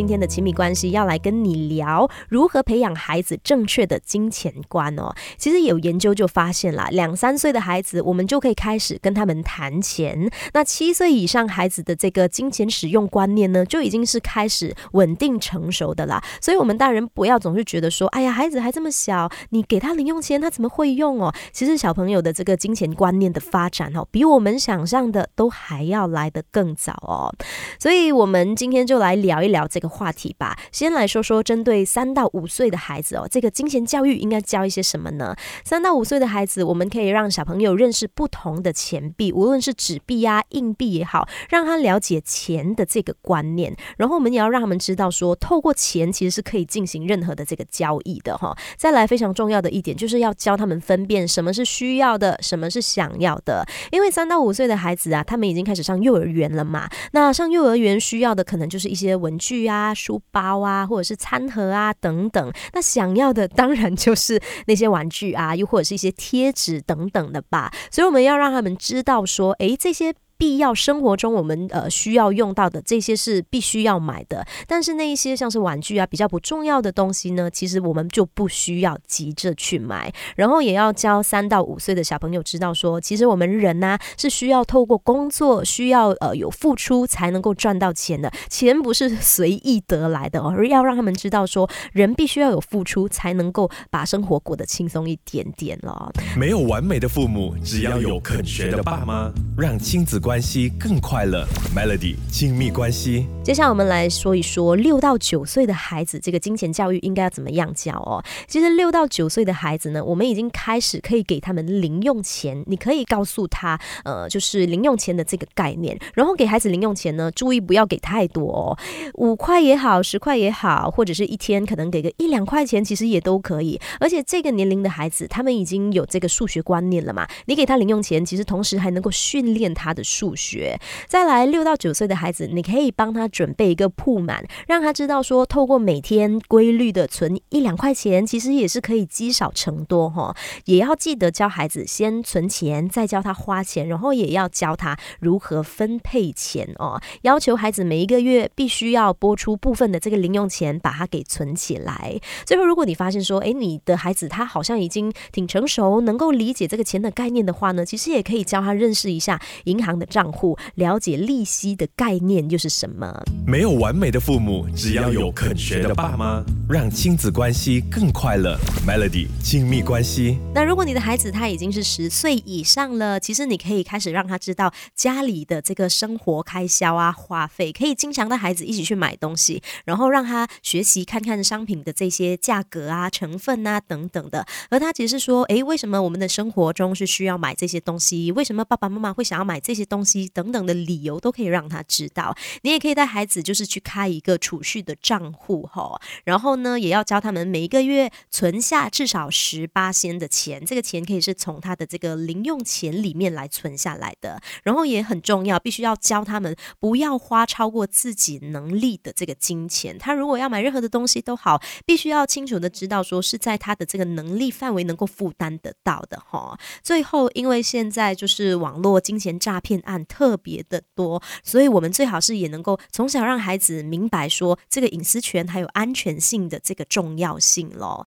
今天的亲密关系要来跟你聊如何培养孩子正确的金钱观哦。其实有研究就发现啦，两三岁的孩子，我们就可以开始跟他们谈钱。那七岁以上孩子的这个金钱使用观念呢，就已经是开始稳定成熟的啦。所以，我们大人不要总是觉得说，哎呀，孩子还这么小，你给他零用钱，他怎么会用哦？其实小朋友的这个金钱观念的发展哦，比我们想象的都还要来得更早哦。所以，我们今天就来聊一聊这。个话题吧，先来说说针对三到五岁的孩子哦，这个金钱教育应该教一些什么呢？三到五岁的孩子，我们可以让小朋友认识不同的钱币，无论是纸币呀、硬币也好，让他了解钱的这个观念。然后我们也要让他们知道说，透过钱其实是可以进行任何的这个交易的哈。再来非常重要的一点，就是要教他们分辨什么是需要的，什么是想要的。因为三到五岁的孩子啊，他们已经开始上幼儿园了嘛。那上幼儿园需要的可能就是一些文具。啊书包啊，或者是餐盒啊，等等。那想要的当然就是那些玩具啊，又或者是一些贴纸等等的吧。所以我们要让他们知道说，诶，这些。必要生活中我们呃需要用到的这些是必须要买的，但是那一些像是玩具啊比较不重要的东西呢，其实我们就不需要急着去买。然后也要教三到五岁的小朋友知道说，其实我们人呢是需要透过工作，需要呃有付出才能够赚到钱的，钱不是随意得来的，而要让他们知道说，人必须要有付出才能够把生活过得轻松一点点了。没有完美的父母，只要有肯学的爸妈，让亲子关。关系更快乐，Melody 亲密关系。接下来我们来说一说六到九岁的孩子，这个金钱教育应该要怎么样教哦？其实六到九岁的孩子呢，我们已经开始可以给他们零用钱，你可以告诉他，呃，就是零用钱的这个概念。然后给孩子零用钱呢，注意不要给太多哦，五块也好，十块也好，或者是一天可能给个一两块钱，其实也都可以。而且这个年龄的孩子，他们已经有这个数学观念了嘛，你给他零用钱，其实同时还能够训练他的。数学，再来六到九岁的孩子，你可以帮他准备一个铺满，让他知道说，透过每天规律的存一两块钱，其实也是可以积少成多哈。也要记得教孩子先存钱，再教他花钱，然后也要教他如何分配钱哦。要求孩子每一个月必须要拨出部分的这个零用钱，把它给存起来。最后，如果你发现说，哎，你的孩子他好像已经挺成熟，能够理解这个钱的概念的话呢，其实也可以教他认识一下银行的。账户了解利息的概念又是什么？没有完美的父母，只要有肯学的爸妈，让亲子关系更快乐。Melody 亲密关系。那如果你的孩子他已经是十岁以上了，其实你可以开始让他知道家里的这个生活开销啊、花费，可以经常带孩子一起去买东西，然后让他学习看看商品的这些价格啊、成分啊等等的。而他解释说：“诶，为什么我们的生活中是需要买这些东西？为什么爸爸妈妈会想要买这些东？”东西等等的理由都可以让他知道，你也可以带孩子就是去开一个储蓄的账户哈，然后呢，也要教他们每一个月存下至少十八仙的钱，这个钱可以是从他的这个零用钱里面来存下来的，然后也很重要，必须要教他们不要花超过自己能力的这个金钱。他如果要买任何的东西都好，必须要清楚的知道说是在他的这个能力范围能够负担得到的哈。最后，因为现在就是网络金钱诈骗。案特别的多，所以我们最好是也能够从小让孩子明白说这个隐私权还有安全性的这个重要性咯。